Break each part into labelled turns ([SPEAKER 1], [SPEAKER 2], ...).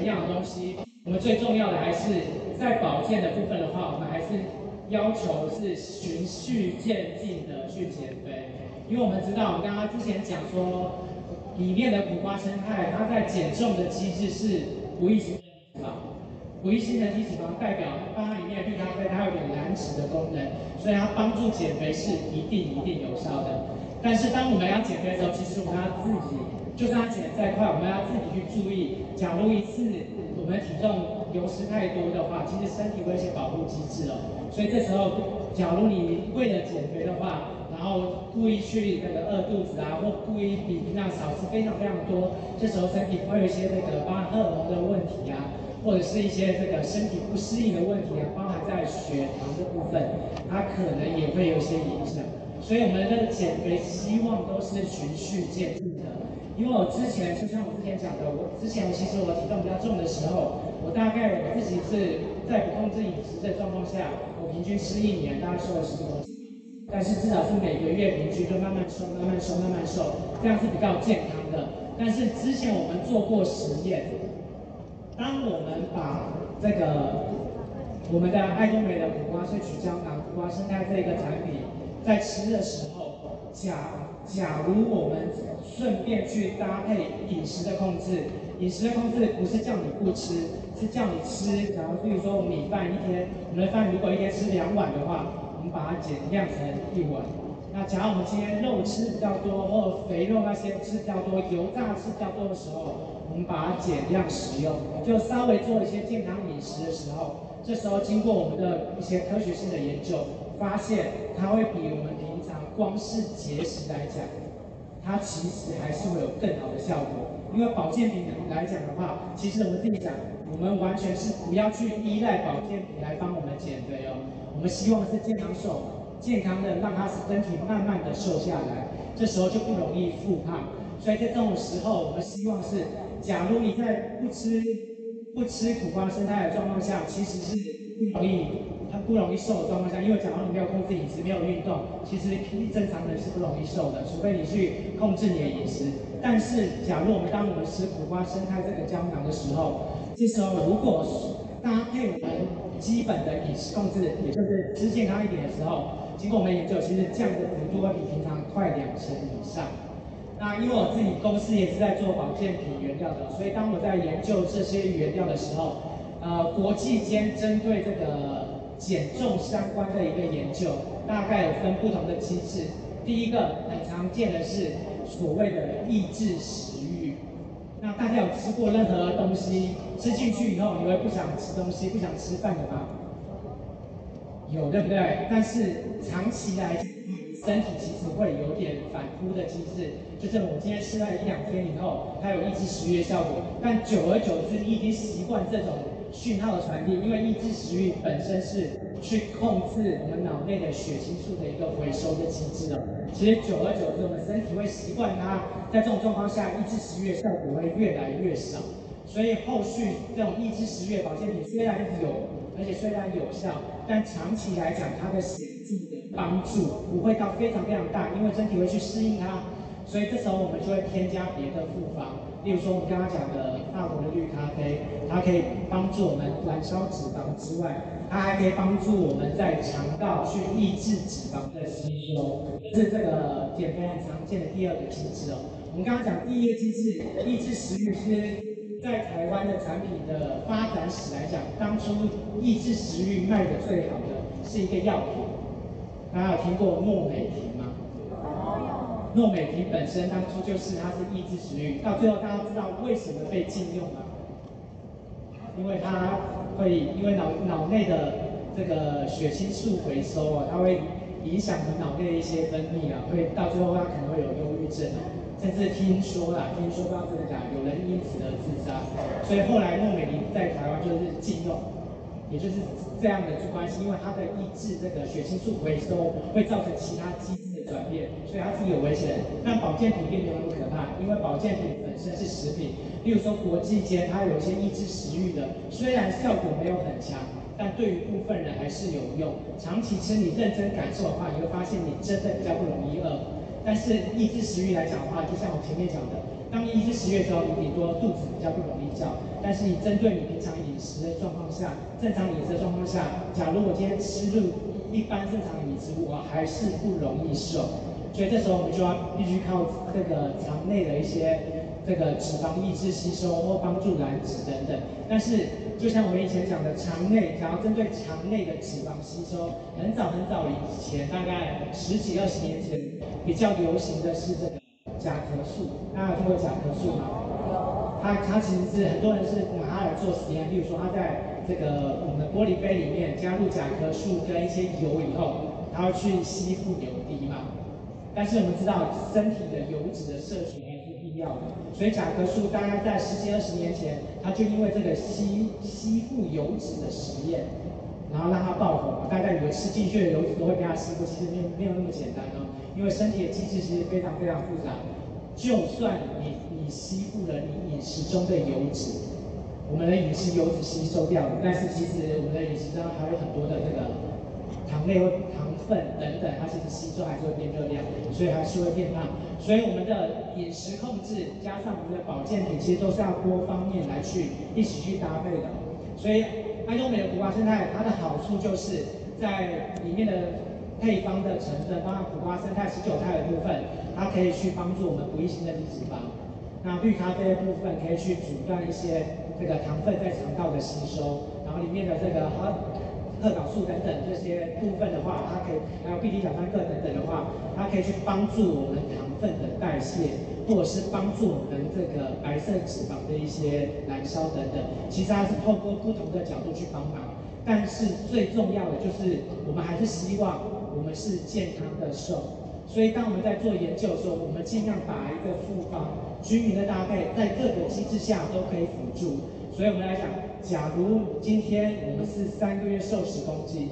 [SPEAKER 1] 么样的东西，我们最重要的还是在保健的部分的话，我们还是要求是循序渐进的去减肥，因为我们知道，我们刚刚之前讲说，里面的苦瓜生态，它在减重的机制是不易性的脂肪，不易性的体脂肪代表它里面的绿咖啡它有点燃脂的功能，所以它帮助减肥是一定一定有效的。但是当我们要减肥的时候，其实我们要自己，就算它减的再快，我们要自己去注意。假如一次我们体重流失太多的话，其实身体会有一些保护机制哦。所以这时候，假如你为了减肥的话，然后故意去那个饿肚子啊，或故意比平常少吃非常非常多，这时候身体会有一些那个包含荷尔蒙的问题啊，或者是一些这个身体不适应的问题啊，包含在血糖的部分，它可能也会有些影响。所以我们的减肥希望都是循序渐进的，因为我之前就像我之前讲的，我之前其实我体重比较重的时候，我大概我自己是在不控制饮食的状况下，我平均吃一年大概瘦了十多斤，但是至少是每个月平均就慢慢瘦、慢慢瘦、慢慢瘦，这样是比较健康的。但是之前我们做过实验，当我们把这个我们的爱多美的苦瓜萃取胶囊、苦瓜生态这个产品。在吃的时候，假假如我们顺便去搭配饮食的控制，饮食的控制不是叫你不吃，是叫你吃。假如比如说我们米饭一天，我们的饭如果一天吃两碗的话，我们把它减量成一碗。那假如我们今天肉吃比较多，或肥肉那些吃比较多，油炸吃比较多的时候，我们把它减量食用，就稍微做一些健康饮食的时候，这时候经过我们的一些科学性的研究。发现它会比我们平常光是节食来讲，它其实还是会有更好的效果。因为保健品来讲的话，其实我们自己讲，我们完全是不要去依赖保健品来帮我们减肥哦。我们希望是健康瘦，健康的让它身体慢慢的瘦下来，这时候就不容易复胖。所以在这种时候，我们希望是，假如你在不吃不吃苦瓜生态的状况下，其实是不容易。不容易瘦的状况下，因为假如你没有控制饮食，没有运动，其实正常人是不容易瘦的，除非你去控制你的饮食。但是，假如我们当我们吃苦瓜生态这个胶囊的时候，这时候如果搭配我们基本的饮食控制，也就是吃健康一点的时候，经过我们研究，其实降的幅度会比平常快两成以上。那因为我自己公司也是在做保健品原料的，所以当我在研究这些原料的时候，呃，国际间针对这个。减重相关的一个研究，大概有分不同的机制。第一个很常见的是所谓的抑制食欲。那大家有吃过任何东西吃进去以后，你会不想吃东西、不想吃饭的吗？有，对不对？但是长期来，身体其实会有点反扑的机制。就是我今天吃了一两天以后，它有抑制食欲的效果，但久而久之，你已经习惯这种。讯号的传递，因为抑制食欲本身是去控制我们脑内的血清素的一个回收的机制哦。其实久而久之，我们身体会习惯它，在这种状况下，抑制食欲的效果会越来越少。所以后续这种抑制食欲保健品虽然有，而且虽然有效，但长期来讲，它的显著的帮助不会到非常非常大，因为身体会去适应它。所以这时候我们就会添加别的复方。例如说，我们刚刚讲的法国的绿咖啡，它可以帮助我们燃烧脂肪之外，它还可以帮助我们在肠道去抑制脂肪的吸收，是这个减肥很常见的第二个机制哦。我们刚刚讲第一个机制，抑制食欲，是在台湾的产品的发展史来讲，当初抑制食欲卖的最好的是一个药品，大家有听过诺美婷？诺美婷本身当初就是它是抑制食欲，到最后大家知道为什么被禁用吗？因为它会因为脑脑内的这个血清素回收啊，它会影响你脑内的一些分泌啊，会到最后它可能会有忧郁症。甚至听说啦，听说不知道真的假的，有人因此而自杀。所以后来诺美林在台湾就是禁用，也就是这样的关系，因为它的抑制这个血清素回收会造成其他机制转变，所以它是有危险。但保健品并没有那么可怕，因为保健品本身是食品，例如说国际间它有一些抑制食欲的，虽然效果没有很强。但对于部分人还是有用。长期吃，你认真感受的话，你会发现你真的比较不容易饿。但是抑制食欲来讲的话，就像我前面讲的，当你抑制食欲的时候，你顶多肚子比较不容易叫。但是你针对你平常饮食的状况下，正常饮食的状况下，假如我今天吃入一般正常的饮食，我还是不容易瘦。所以这时候我们就要必须靠这个肠内的一些。这个脂肪抑制吸收或帮助燃脂等等，但是就像我们以前讲的，肠内想要针对肠内的脂肪吸收，很早很早以前，大概十几二十年前，比较流行的是这个甲壳素。大家听过甲壳素吗？它它其实是很多人是拿它来做实验，例如说它在这个我们的玻璃杯里面加入甲壳素跟一些油以后，它会去吸附油滴嘛。但是我们知道身体的油脂的摄取也是必要的。所以甲壳素大概在十几二十年前，它就因为这个吸吸附油脂的实验，然后让它爆红。大家以为吃进去的油脂都会被它吸附，其实没有没有那么简单哦。因为身体的机制其实非常非常复杂。就算你你吸附了你饮食中的油脂，我们的饮食油脂吸收掉了，但是其实我们的饮食中还有很多的这个。糖类或糖分等等，它其实吸收还是会变热量，所以还是会变胖。所以我们的饮食控制加上我们的保健品，其实都是要多方面来去一起去搭配的。所以爱多美的苦瓜生态，它的好处就是在里面的配方的成分，包括苦瓜生态、十九肽的部分，它可以去帮助我们不易性的脂肪。那绿咖啡的部分可以去阻断一些这个糖分在肠道的吸收，然后里面的这个好。特导素等等这些部分的话，它可以还有必理小酸克等等的话，它可以去帮助我们糖分的代谢，或者是帮助我们这个白色脂肪的一些燃烧等等。其实它是透过不同的角度去帮忙，但是最重要的就是我们还是希望我们是健康的瘦。所以当我们在做研究的时候，我们尽量把一个复方均匀的搭配，在各个机制下都可以辅助。所以我们来讲。假如今天我们是三个月瘦十公斤，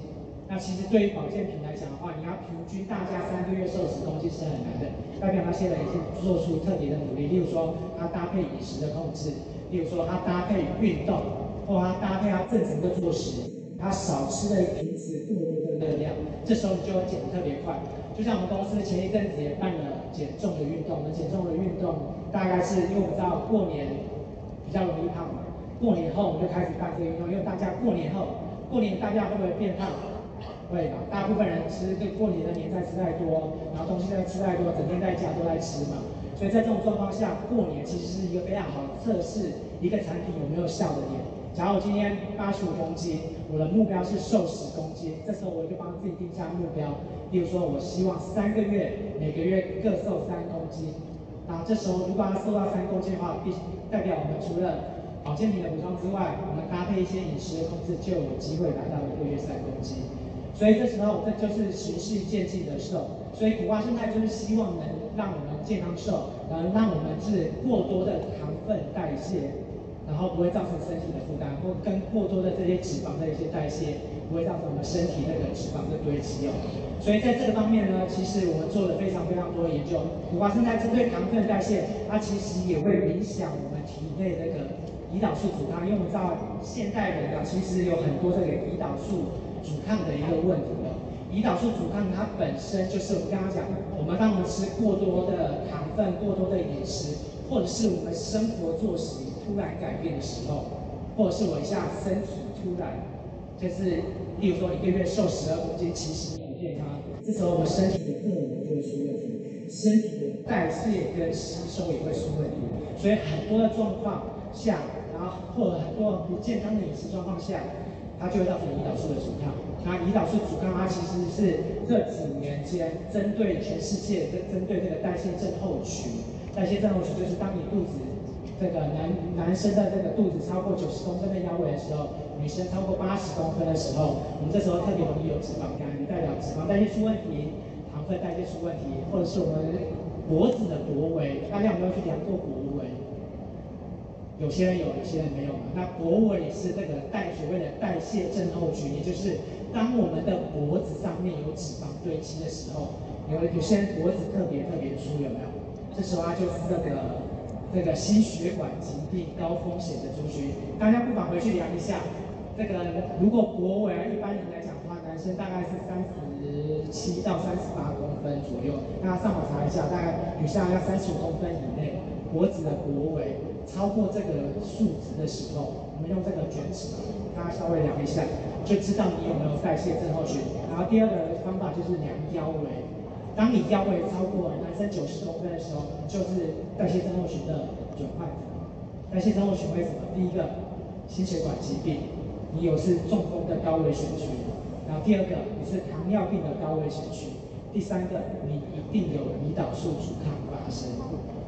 [SPEAKER 1] 那其实对于保健品来讲的话，你要平均大家三个月瘦十公斤是很难的。代表他现在已经做出特别的努力，例如说他搭配饮食的控制，例如说他搭配运动，或他搭配他正常的作息，他少吃了平时过多的热量，这时候你就会减得特别快。就像我们公司前一阵子也办了减重的运动，我们减重的运动大概是因为我们知道过年比较容易胖嘛。过年后我们就开始办这个运动，因为大家过年后，过年大家会不会变胖？会吧，大部分人吃对过年的年菜吃太多，然后东西在吃太多，整天在家都在吃嘛。所以在这种状况下，过年其实是一个非常好的测试一个产品有没有效的点。假如我今天八十五公斤，我的目标是瘦十公斤，这时候我就帮自己定下目标，比如说我希望三个月每个月各瘦三公斤。那这时候如果要瘦到三公斤的话，必代表我们除了保健品的补充之外，我们搭配一些饮食的控制，就有机会达到一个月三公斤。所以这时候，这就是循序渐进的瘦。所以苦瓜胜肽就是希望能让我们健康瘦，能让我们是过多的糖分代谢，然后不会造成身体的负担，或跟过多的这些脂肪的一些代谢，不会造成我们身体那个脂肪的堆积哦。所以在这个方面呢，其实我们做了非常非常多的研究。苦瓜胜肽针对糖分代谢，它其实也会影响我们体内那个。胰岛素阻抗，因为我们知道现代人啊，其实有很多这个胰岛素阻抗的一个问题哦。胰岛素阻抗它本身就是我们刚刚讲，我们当我们吃过多的糖分、过多的饮食，或者是我们生活作息突然改变的时候，或者是我一下身体突然就是，例如说一个月瘦十二公斤，其实很健康，这时候我们身体的荷尔蒙就会出问题，身体的代谢跟吸收也会出问题，所以很多的状况下。然后或者很多不健康的饮食状况下，它就会造成胰岛素的阻抗。那胰岛素阻抗，它其实是这几年间针对全世界，针针对这个代谢症候群。代谢症候群就是当你肚子这个男男生的这个肚子超过九十公分的腰围的时候，女生超过八十公分的时候，我们这时候特别容易有脂肪肝，代表脂肪代谢出问题，糖分代谢出问题，或者是我们脖子的脖围，大家有没有去量过脖围？有些人有，有些人没有。那脖围也是这个代所谓的代谢症候群，也就是当我们的脖子上面有脂肪堆积的时候，有有些人脖子特别特别粗，有没有？这时候他就是这个这个心血管疾病高风险的族群，大家不妨回去量一下。这个如果脖围，一般人来讲的话，男生大概是三十七到三十八公分左右，大家上网查一下，大概女生要三十五公分以内，脖子的脖围超过这个数值的时候，我们用这个卷尺，大家稍微量一下，就知道你有没有代谢症候群。然后第二个方法就是量腰围，当你腰围超过男生九十公分的时候，就是代谢症候群的转换。代谢症候群为什么？第一个，心血管疾病。你有是中风的高危险区，然后第二个你是糖尿病的高危险区，第三个你一定有胰岛素阻抗发生。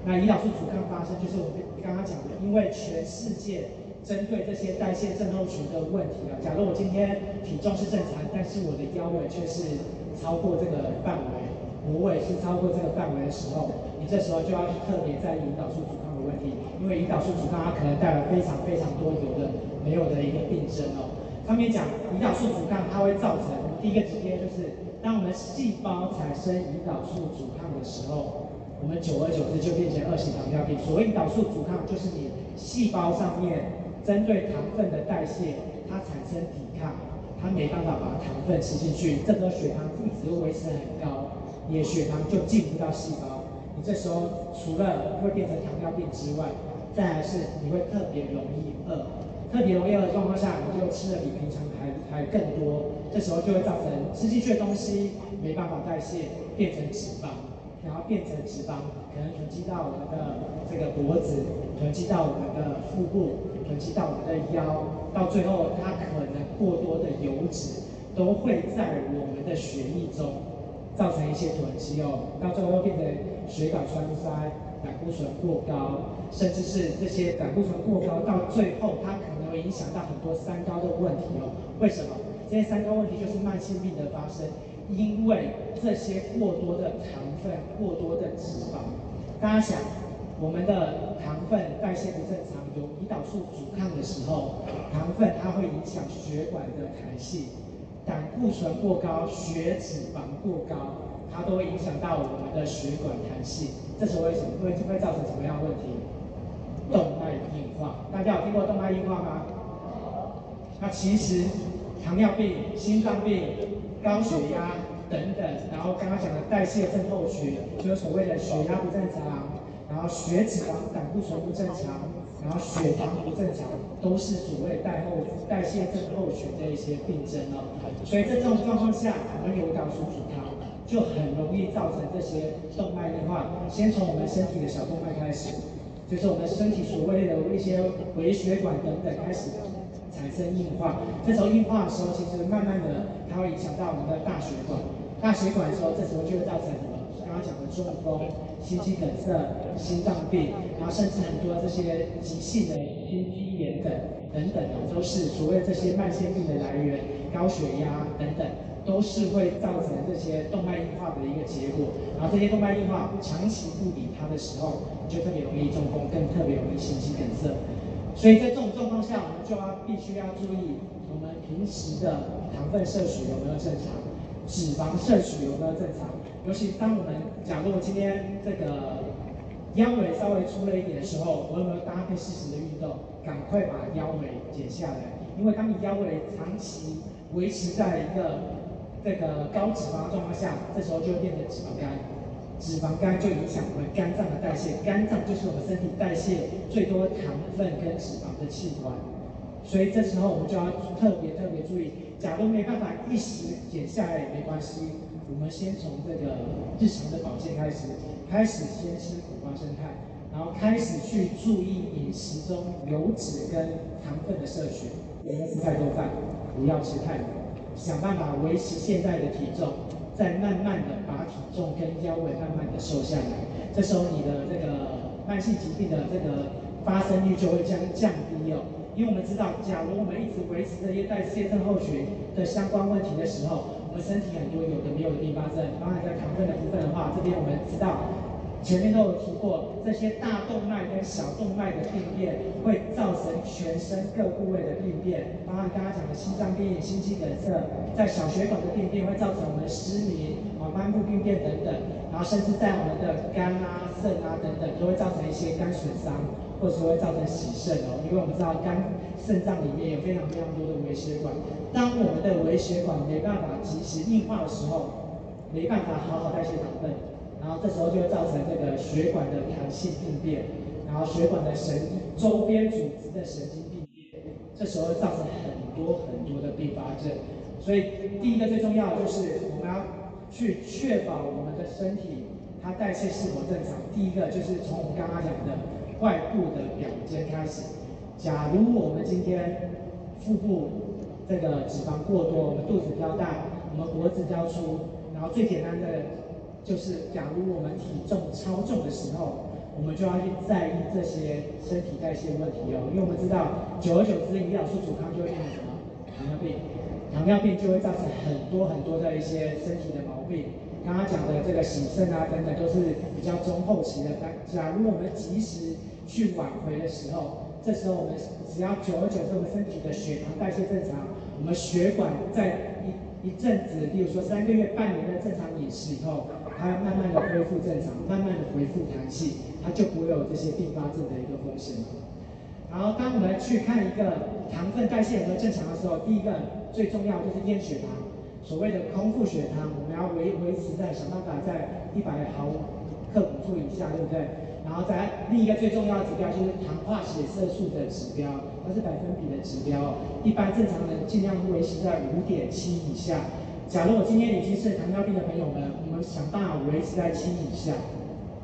[SPEAKER 1] 那胰岛素阻抗发生就是我们刚刚讲的，因为全世界针对这些代谢症候群的问题啊，假如我今天体重是正常，但是我的腰围却是超过这个范围，不会是超过这个范围的时候，你这时候就要特别在意胰岛素阻抗的问题，因为胰岛素阻抗它可能带来非常非常多有的。没有的一个病症哦。上面讲胰岛素阻抗，它会造成第一个疾病就是，当我们细胞产生胰岛素阻抗的时候，我们久而久之就变成二型糖尿病。所谓胰岛素阻抗，就是你细胞上面针对糖分的代谢，它产生抵抗，它没办法把糖分吃进去，这时候血糖一直维持很高，你的血糖就进不到细胞，你这时候除了会变成糖尿病之外，再来是你会特别容易饿。特别容易饿的状况下，你就吃的比平常还还更多，这时候就会造成吃进去的东西没办法代谢，变成脂肪，然后变成脂肪可能囤积到我们的这个脖子，囤积到我们的腹部，囤积到我们的腰，到最后它可能过多的油脂都会在我们的血液中。造成一些囤积哦，到最后会变成血管栓塞、胆固醇过高，甚至是这些胆固醇过高，到最后它可能。会影响到很多三高的问题哦。为什么？这些三高问题就是慢性病的发生，因为这些过多的糖分、过多的脂肪。大家想，我们的糖分代谢不正常，有胰岛素阻抗的时候，糖分它会影响血管的弹性，胆固醇过高、血脂肪过高，它都会影响到我们的血管弹性。这是为什么？会会造成什么样的问题？动脉硬化，大家有听过动脉硬化吗？那其实糖尿病、心脏病、高血压等等，然后刚刚讲的代谢症候群，就是所谓的血压不正常，然后血脂肪、胆固醇不正常，然后血糖不正常，都是所谓代后代谢症候群的一些病症哦。所以在这种状况下，我们有胰岛素阻抗，就很容易造成这些动脉硬化。先从我们身体的小动脉开始。就是我们身体所谓的一些微血管等等开始产生硬化，这时候硬化的时候，其实慢慢的它会影响到我们的大血管，大血管的时候，这时候就会造成？刚刚讲的中风、心肌梗塞、心脏病，然后甚至很多这些急性的心肌炎等等等的，都是所谓这些慢性病的来源，高血压等等。都是会造成这些动脉硬化的一个结果，然后这些动脉硬化长期不理它的时候，就特别容易中风，更特别容易心肌梗塞。所以在这种状况下，我们就要必须要注意我们平时的糖分摄取有没有正常，脂肪摄取有没有正常。尤其当我们假如我今天这个腰围稍微粗了一点的时候，我有没有搭配适时的运动，赶快把腰围减下来？因为当你腰围长期维持在一个这个高脂肪状况下，这时候就会变成脂肪肝，脂肪肝就影响我们肝脏的代谢，肝脏就是我们身体代谢最多糖分跟脂肪的器官，所以这时候我们就要特别特别注意，假如没办法一时减下来也没关系，我们先从这个日常的保健开始，开始先吃苦瓜生菜，然后开始去注意饮食中油脂跟糖分的摄取，不要吃太多饭，不要吃太多。想办法维持现在的体重，再慢慢的把体重跟腰围慢慢的瘦下来，这时候你的这个慢性疾病的这个发生率就会降降低哦。因为我们知道，假如我们一直维持这些代谢症候群的相关问题的时候，我们身体很多有的没有的并发症，包含在糖分的部分的话，这边我们知道前面都有提过，这些大动脉跟小动脉的病变会造成全身各部位的病变，包含刚刚讲的心脏病、心肌梗塞，在小血管的病变会造成我们失明、啊肝部病变等等，然后甚至在我们的肝啊、肾啊等等，都会造成一些肝损伤，或者说会造成洗肾哦。因为我们知道肝、肾脏里面有非常非常多的微血管，当我们的微血管没办法及时硬化的时候，没办法好好代谢糖分，然后这时候就会造成这个血管的弹性病变，然后血管的神周边组织的神经病变，这时候会造成很多很多的并发症。所以第一个最重要的就是我们要去确保我们的身体它代谢是否正常。第一个就是从我们刚刚讲的外部的表征开始。假如我们今天腹部这个脂肪过多，我们肚子比较大，我们脖子比较粗。然后最简单的就是，假如我们体重超重的时候，我们就要去在意这些身体代谢问题哦。因为我们知道，久而久之，胰岛素阻抗就会变成什么？糖尿病，糖尿病就会造成很多很多的一些身体的毛病。刚刚讲的这个洗肾啊等等，都是比较中后期的。但假如我们及时去挽回的时候，这时候我们只要久而久之，我们身体的血糖代谢正常，我们血管在一。一阵子，例如说三个月、半年的正常饮食以后，它慢慢的恢复正常，慢慢的恢复弹性，它就不会有这些并发症的一个风险。然后，当我们去看一个糖分代谢有没有正常的时候，第一个最重要就是验血糖，所谓的空腹血糖，我们要维维持在想办法在一百毫克辅助以下，对不对？然后再另一个最重要的指标就是糖化血色素的指标。它是百分比的指标，一般正常人尽量维持在五点七以下。假如我今天已经是糖尿病的朋友们，我们想办法维持在七以下，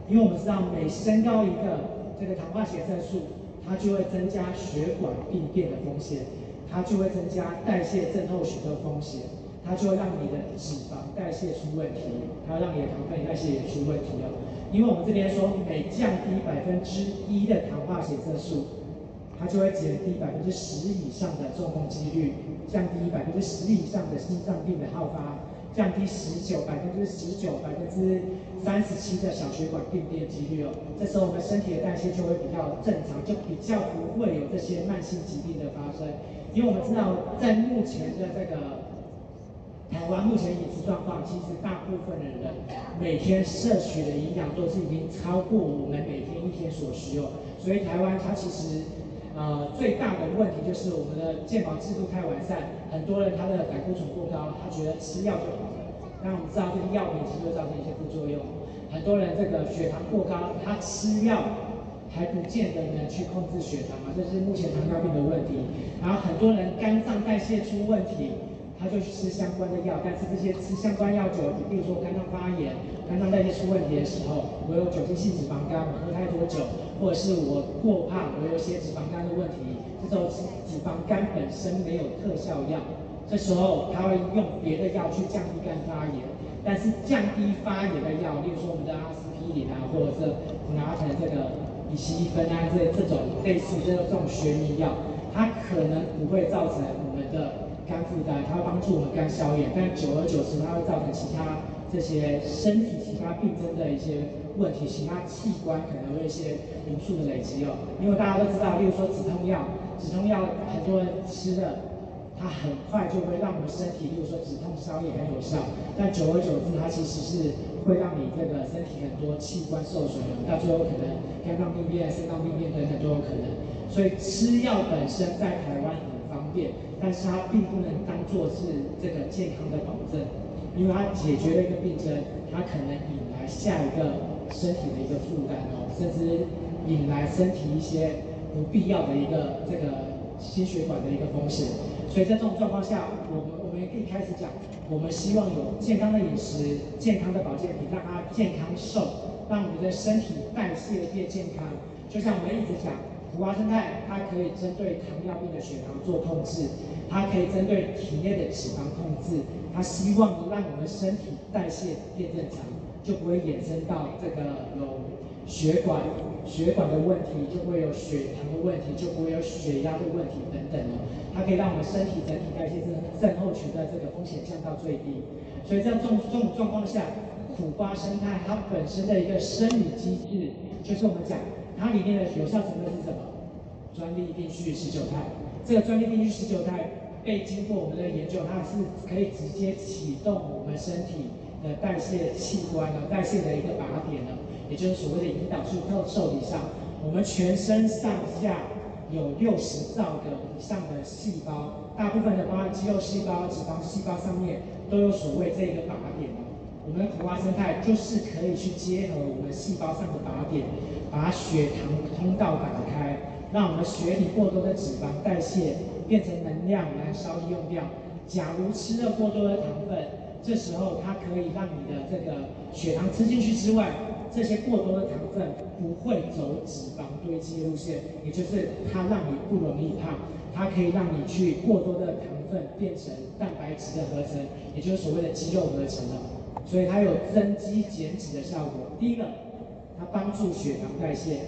[SPEAKER 1] 因为我们知道每升高一个这个糖化血色素，它就会增加血管病变的风险，它就会增加代谢症候群的风险，它就会让你的脂肪代谢出问题，它让你的糖分代谢也出问题哦。因为我们这边说，每降低百分之一的糖化血色素。它就会减低百分之十以上的中风几率，降低百分之十以上的心脏病的好发，降低十九百分之十九百分之三十七的小血管病变几率哦。这时候我们身体的代谢就会比较正常，就比较不会有这些慢性疾病的发生。因为我们知道，在目前的这个台湾目前饮食状况，其实大部分的人每天摄取的营养都是已经超过我们每天一天所需哦。所以台湾它其实。呃，最大的问题就是我们的健保制度太完善，很多人他的胆固醇过高，他觉得吃药就好了。那我们知道这个药品其实会造成一些副作用，很多人这个血糖过高，他吃药还不见得能去控制血糖啊，这是目前糖尿病的问题。然后很多人肝脏代谢出问题。他就去吃相关的药，但是这些吃相关药酒，比如说肝脏发炎、肝脏代谢出问题的时候，我有酒精性脂肪肝，我喝太多酒，或者是我过胖，我有一些脂肪肝的问题，这时候脂脂肪肝本身没有特效药，这时候他会用别的药去降低肝发炎，但是降低发炎的药，例如说我们的阿司匹林啊，或者是拿成这个乙醯乙酚啊，这这种类似这种这种学名药，它可能不会造成我们的。肝负担，它会帮助我们肝消炎，但久而久之，它会造成其他这些身体其他病症的一些问题，其他器官可能会一些毒素的累积哦。因为大家都知道，例如说止痛药，止痛药很多人吃的，它很快就会让我们身体，例如说止痛消炎很有效，但久而久之，它其实是会让你这个身体很多器官受损，到最后可能肝脏病变、肾脏病变等等都有可能。所以吃药本身在台湾便。但是它并不能当做是这个健康的保证，因为它解决了一个病症，它可能引来下一个身体的一个负担哦，甚至引来身体一些不必要的一个这个心血管的一个风险。所以在这种状况下，我们我们也可以开始讲，我们希望有健康的饮食、健康的保健品，让它健康瘦，让我们的身体代谢变健康。就像我们一直讲。苦瓜生态，它可以针对糖尿病的血糖做控制，它可以针对体内的脂肪控制，它希望让我们身体代谢变正常，就不会衍生到这个有血管血管的问题，就会有血糖的问题，就不会有血压的问题等等哦。它可以让我们身体整体代谢症症候群的这个风险降到最低。所以在这种这种状况下，苦瓜生态它本身的一个生理机制，就是我们讲它里面的有效成分是什么？专利定序十九肽。这个专利定序十九肽被经过我们的研究，它是可以直接启动我们身体的代谢器官的代谢的一个靶点呢，也就是所谓的胰岛素受体上，我们全身上下有六十兆个以上的细胞，大部分的包含肌肉细胞、脂肪细胞上面都有所谓这个靶点的。我们的苦瓜生态就是可以去结合我们细胞上的靶点，把血糖通道打开，让我们血里过多的脂肪代谢变成能量燃烧用掉。假如吃了过多的糖分，这时候它可以让你的这个血糖吃进去之外，这些过多的糖分不会走脂肪堆积的路线，也就是它让你不容易胖，它可以让你去过多的糖分变成蛋白质的合成，也就是所谓的肌肉合成了。所以它有增肌减脂的效果。第一个，它帮助血糖代谢，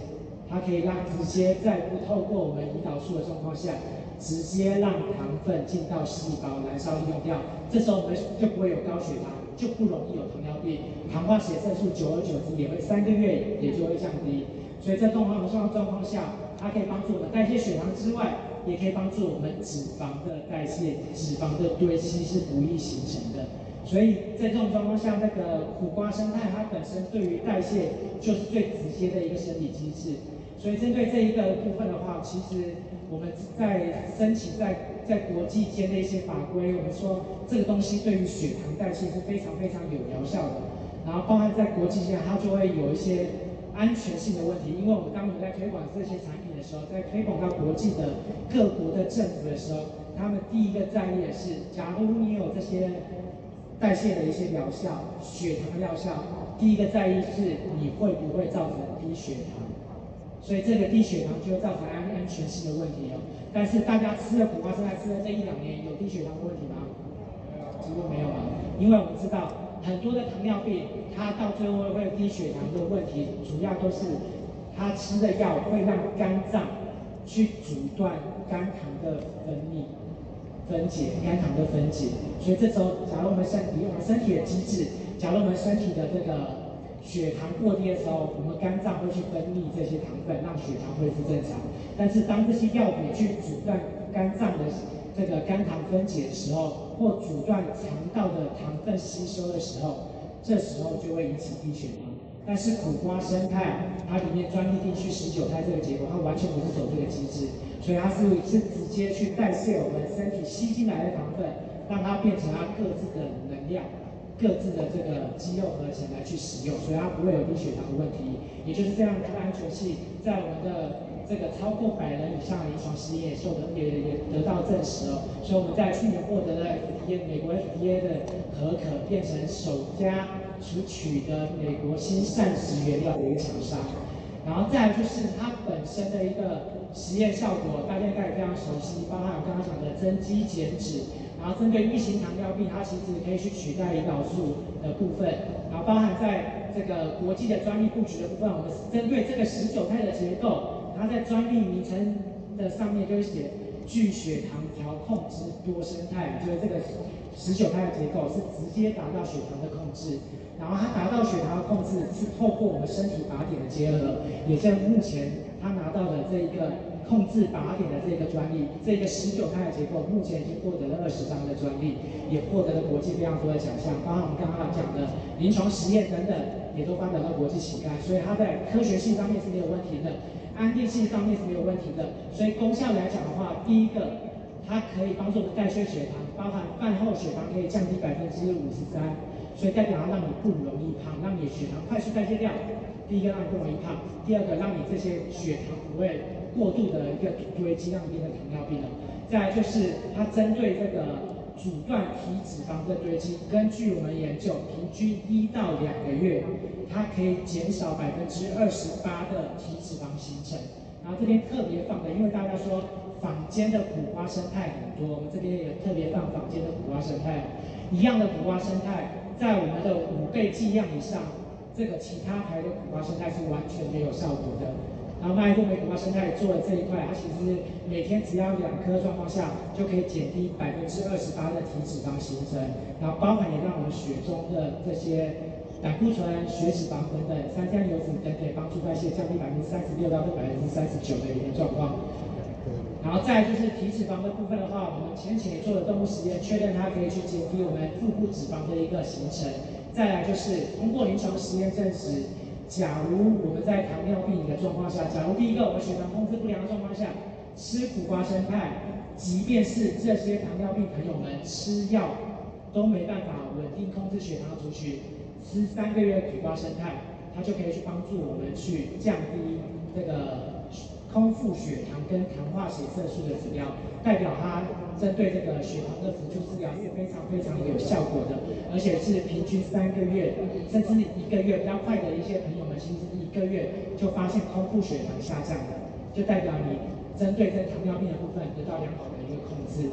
[SPEAKER 1] 它可以让直接在不透过我们胰岛素的状况下，直接让糖分进到细胞燃烧利用掉。这时候我们就不会有高血糖，就不容易有糖尿病，糖化血色素久而久之也会三个月也就会降低。所以在状况的状况下，它可以帮助我们代谢血糖之外，也可以帮助我们脂肪的代谢，脂肪的堆积是不易形成的。所以在这种状况下，那个苦瓜生态它本身对于代谢就是最直接的一个生理机制。所以针对这一个部分的话，其实我们在申请在在国际间的一些法规，我们说这个东西对于血糖代谢是非常非常有疗效的。然后包含在国际间，它就会有一些安全性的问题。因为我们当我们在推广这些产品的时候，在推广到国际的各国的政府的时候，他们第一个在意的是，假如你有这些。代谢的一些疗效，血糖疗效，第一个在意是你会不会造成低血糖，所以这个低血糖就会造成安安全性的问题哦。但是大家吃了苦瓜生态吃了这一两年，有低血糖的问题吗？几乎没有嘛，因为我们知道很多的糖尿病，它到最后会低血糖的问题，主要都是它吃的药会让肝脏去阻断肝糖的分泌。分解肝糖的分解，所以这时候，假如我们身体，我们身体的机制，假如我们身体的这个血糖过低的时候，我们肝脏会去分泌这些糖分，让血糖恢复正常。但是当这些药品去阻断肝脏的这个肝糖分解的时候，或阻断肠道的糖分吸收的时候，这时候就会引起低血糖。但是苦瓜生态，它里面专利定序十九肽这个结果，它完全不是走这个机制。所以它是是直接去代谢我们身体吸进来的糖分，让它变成它各自的能量、各自的这个肌肉合成来去使用，所以它不会有低血糖的问题。也就是这样的安全性，在我们的这个超过百人以上的临床试验也受得也也得到证实了。所以我们在去年获得了 FDA 美国 FDA 的核可，变成首家取取得美国新膳食原料的一个厂商。然后再就是它本身的一个。实验效果大家应该也非常熟悉，包含我刚刚讲的增肌减脂，然后针对一型糖尿病，它其实可以去取代胰岛素的部分，然后包含在这个国际的专利布局的部分，我们针对这个十九肽的结构，它在专利名称的上面就会写聚血糖调控之多生态，就是这个十九肽的结构是直接达到血糖的控制，然后它达到血糖的控制是透过我们身体靶点的结合，也在目前。他拿到的这一个控制靶点的这个专利，这个十九肽的结构，目前已经获得了二十张的专利，也获得了国际非常多的奖项，包括我们刚刚讲的临床实验等等，也都发表到国际期刊，所以它在科学性上面是没有问题的，安定性上面是没有问题的，所以功效来讲的话，第一个，它可以帮助我们代谢血糖，包含饭后血糖可以降低百分之五十三，所以代表它让你不容易胖，让你的血糖快速代谢掉。第一个让你不容易胖，第二个让你这些血糖不会过度的一个堆积，让你变成糖尿病了。再来就是它针对这个阻断体脂肪的堆积，根据我们研究，平均一到两个月，它可以减少百分之二十八的体脂肪形成。然后这边特别放的，因为大家说坊间的苦瓜生态很多，我们这边也特别放坊间的苦瓜生态，一样的苦瓜生态，在我们的五倍剂量以上。这个其他牌的苦瓜生态是完全没有效果的。然后麦多美苦瓜生态做的这一块，它其实每天只要两颗状况下，就可以减低百分之二十八的体脂肪形成。然后包含也让我们血中的这些胆固醇、血脂肪等等，三甘油脂等可以，帮助代谢降低百分之三十六到百分之三十九的一个状况。然后再就是体脂肪的部分的话，我们前期也做了动物实验，确认它可以去减低我们腹部脂肪的一个形成。再来就是通过临床实验证实，假如我们在糖尿病的状况下，假如第一个我们血糖控制不良的状况下，吃苦瓜生态，即便是这些糖尿病朋友们吃药都没办法稳定控制血糖的族群，吃三个月苦瓜生态，它就可以去帮助我们去降低这个空腹血糖跟糖化血色素的指标，代表它针对这个血糖的辅助治疗是非常非常有效果的，而且是平均三个月甚至一个月比较快的一些朋友们，其实一个月就发现空腹血糖下降了，就代表你。针对这糖尿病的部分得到良好的一个控制，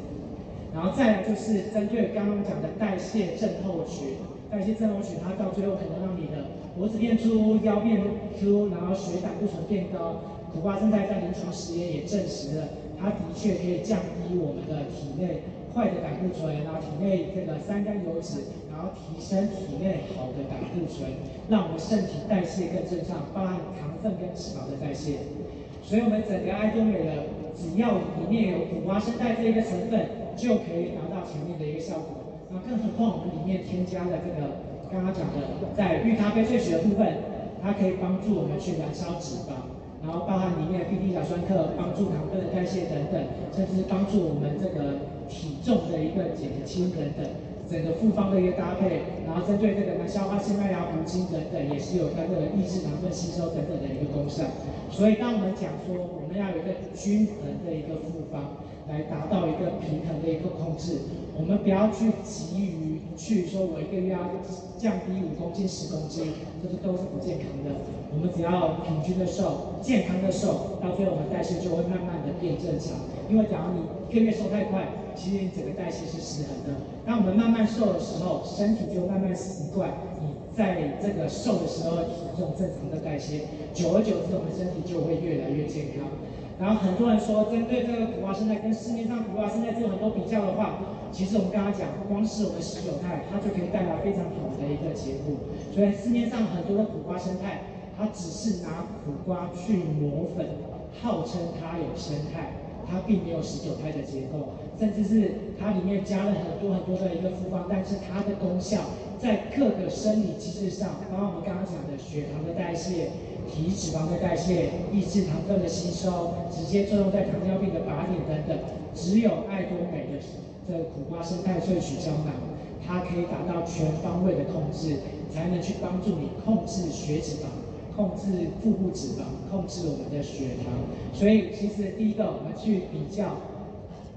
[SPEAKER 1] 然后再来就是针对刚刚讲的代谢症候群，代谢症候群它到最后可能让你的脖子变粗、腰变粗，然后血胆固醇变高。苦瓜生态在临床实验也证实了，它的确可以降低我们的体内坏的胆固醇，然后体内这个三甘油脂，然后提升体内好的胆固醇，让我们身体代谢更正常，包含糖分跟脂肪的代谢。所以，我们整个爱多美的，只要里面有苦瓜生态这一个成分，就可以达到前面的一个效果。那更何况我们里面添加的这个刚刚讲的，在绿咖啡萃取的部分，它可以帮助我们去燃烧脂肪，然后包含里面的地亚酸克，帮助糖分的代谢等等，甚至是帮助我们这个体重的一个减轻等等。整个复方的一个搭配，然后针对这个呢消化腺麦芽糊精等等，也是有它这个抑制糖分吸收等等的一个功效。所以当我们讲说我们要有一个均衡的一个复方，来达到一个平衡的一个控制，我们不要去急于去说我一个月要降低五公斤、十公斤，这些都是不健康的。我们只要平均的瘦、健康的瘦，到最后我们代谢就会慢慢的变正常。因为假如你一个月瘦太快，其实你整个代谢是失衡的。当我们慢慢瘦的时候，身体就慢慢习惯你在这个瘦的时候体重正常的代谢，久而久之，我们身体就会越来越健康。然后很多人说，针对这个苦瓜生态跟市面上苦瓜生态做很多比较的话，其实我们刚刚讲，不光是我们十九肽，它就可以带来非常好的一个结果。所以市面上很多的苦瓜生态，它只是拿苦瓜去磨粉，号称它有生态。它并没有十九肽的结构，甚至是它里面加了很多很多的一个复方，但是它的功效在各个生理机制上，包括我们刚刚讲的血糖的代谢、体脂肪的代谢、抑制糖分的吸收，直接作用在糖尿病的靶点等等，只有爱多美的这苦瓜生态萃取胶囊，它可以达到全方位的控制，才能去帮助你控制血脂肪。控制腹部脂肪，控制我们的血糖。所以其实第一个，我们去比较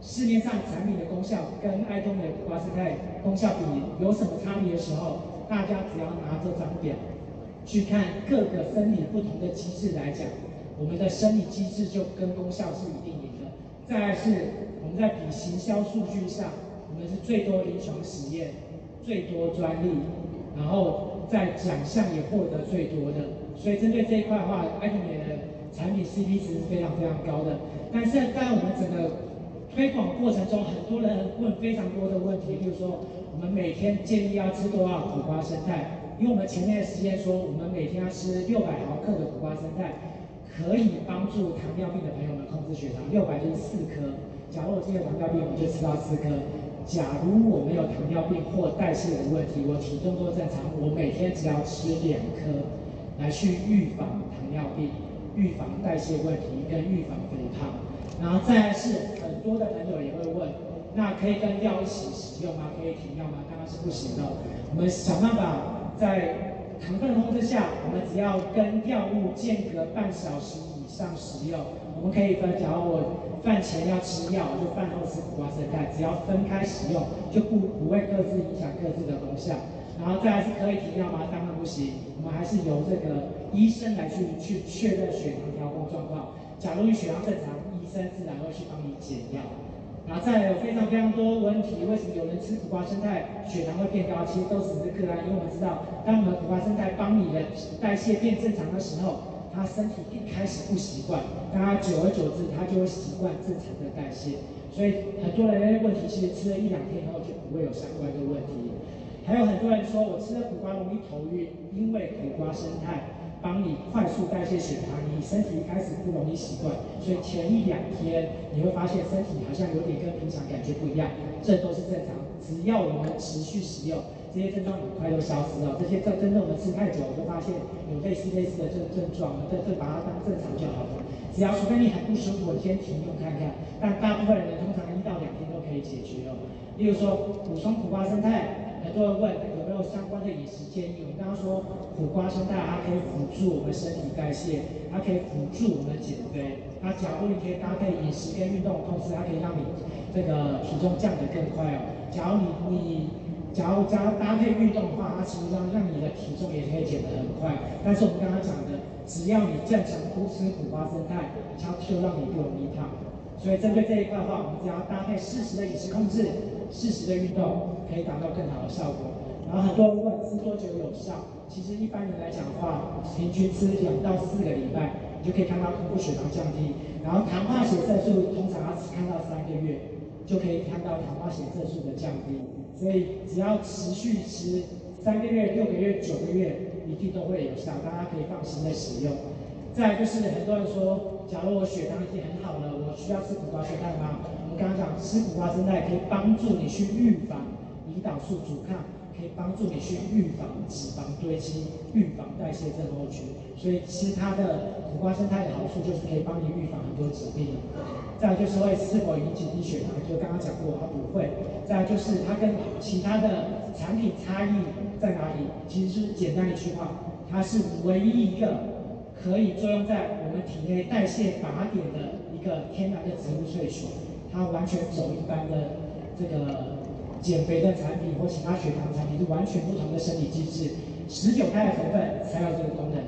[SPEAKER 1] 市面上产品的功效跟爱多美的苦瓜生态功效比有什么差别的时候，大家只要拿这张表去看各个生理不同的机制来讲，我们的生理机制就跟功效是一定赢的。再来是在比行销数据上，我们是最多临床实验，最多专利，然后在奖项也获得最多的。所以针对这一块的话，爱多美的产品 CP 值是非常非常高的。但是在我们整个推广过程中，很多人问非常多的问题，比如说我们每天建议要吃多少苦瓜生态？因为我们前面的实验说，我们每天要吃六百毫克的苦瓜生态，可以帮助糖尿病的朋友们控制血糖。六百就是四颗。假如我今天有糖尿病，我就吃到四颗。假如我没有糖尿病或代谢的问题，我体重都正常，我每天只要吃两颗。来去预防糖尿病、预防代谢问题跟预防肥胖，然后再来是很多的朋友也会问，那可以跟药一起使用吗？可以停药吗？当然是不行的。我们想办法在糖分控制下，我们只要跟药物间隔半小时以上使用。我们可以分，假如我饭前要吃药，就饭后吃苦瓜生菜，只要分开使用，就不不会各自影响各自的功效。然后再来是可以停药吗？当然不行。我们还是由这个医生来去去确认血糖调控状况。假如你血糖正常，医生自然会去帮你减药。然后再有非常非常多问题，为什么有人吃苦瓜生菜血糖会变高？其实都只是个案，因为我们知道，当我们苦瓜生菜帮你的代谢变正常的时候，他身体一开始不习惯，但他久而久之，他就会习惯正常的代谢。所以很多人问题，其实吃了一两天以后就不会有相关的问题。还有很多人说我吃了苦瓜容易头晕，因为苦瓜生态帮你快速代谢血糖，你身体一开始不容易习惯，所以前一两天你会发现身体好像有点跟平常感觉不一样，这都是正常。只要我们持续使用，这些症状很快都消失了。这些症真正我们吃太久，我就发现有类似类似的症症状，这这把它当正常就好了。只要除非你很不舒服，你先停用看看。但大部分人通常一到两天都可以解决哦。例如说补充苦瓜生态。很多人问有没有相关的饮食建议？我们刚刚说苦瓜生态，它可以辅助我们身体代谢，它可以辅助我们减肥。它假如你可以搭配饮食跟运动，同时它可以让你这个体重降得更快哦。假如你你假如加搭配运动的话，它其实上让你的体重也可以减得很快。但是我们刚刚讲的，只要你正常多吃苦瓜胜肽，它就让你不容易胖。所以针对这一块的话，我们只要搭配适时的饮食控制，适时的运动，可以达到更好的效果。然后很多人问吃多久有效？其实一般人来讲的话，平均吃两到四个礼拜，你就可以看到通过血糖降低。然后糖化血色素通常要看到三个月，就可以看到糖化血色素的降低。所以只要持续吃三个月、六个月、九个月，一定都会有效，大家可以放心的使用。再就是很多人说，假如我血糖已经很好了，我需要吃苦瓜胜肽吗？我们刚刚讲吃苦瓜胜肽可以帮助你去预防胰岛素阻抗，可以帮助你去预防脂肪堆积、预防代谢症候群。所以吃它的苦瓜生态的好处就是可以帮你预防很多疾病。再就是会是否引起低血糖，就刚刚讲过它不会。再就是它跟其他的产品差异在哪里？其实是简单一句话，它是唯一一个。可以作用在我们体内代谢靶点的一个天然的植物萃取，它完全走一般的这个减肥的产品或其他血糖产品是完全不同的生理机制，十九肽的成分才有这个功能。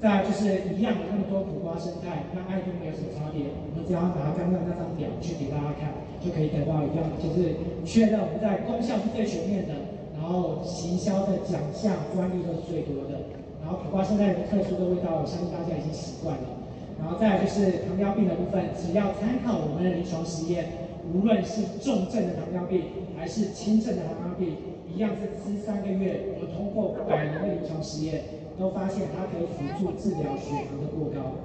[SPEAKER 1] 再来就是一样的那么多苦瓜生态，那爱多美有什么差别？我们只要拿刚刚那张表去给大家看，就可以得到一样，就是确认我们在功效是最全面的，然后行销的奖项专利都是最多的。然后苦瓜生态有特殊的味道，我相信大家已经习惯了。然后再来就是糖尿病的部分，只要参考我们的临床实验，无论是重症的糖尿病还是轻症的糖尿病，一样是吃三个月，我们通过百年的临床实验，都发现它可以辅助治疗血糖的过高。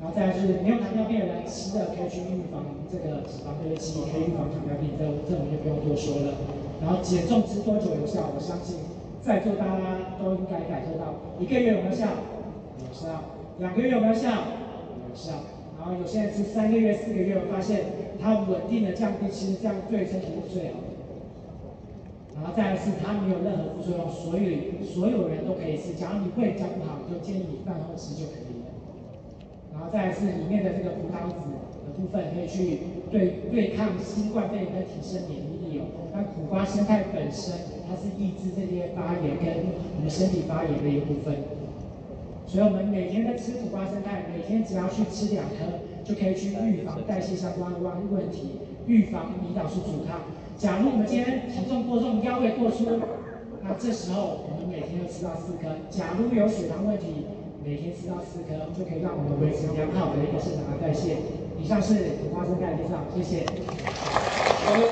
[SPEAKER 1] 然后再来就是没有糖尿病的人吃的可以去预防这个脂肪堆积，可以预防糖尿病，这这我们就不用多说了。然后减重吃多久有效？我相信。在座大家都应该感受到，一个月有没有效？有效。两个月有没有效？有效。然后有些人吃三个月、四个月，我发现它稳定的降低，其实这样对身体是最好的。然后再来是它没有任何副作用，所以所有人都可以吃。假如你胃讲不好，就建议你饭后吃就可以了。然后再来是里面的这个葡萄籽的部分，可以去对对抗新冠肺炎的提升免疫力哦。那苦瓜生态本身。它是抑制这些发炎跟我们身体发炎的一个部分，所以我们每天在吃苦瓜胜肽，每天只要去吃两颗，就可以去预防代谢相关的问问题，预防胰岛素阻抗。假如我们今天体重过重、腰围过粗，那这时候我们每天要吃到四颗。假如有血糖问题，每天吃到四颗，就可以让我们维持良好的一个正常的代谢。以上是苦瓜胜肽的介绍，谢谢。我们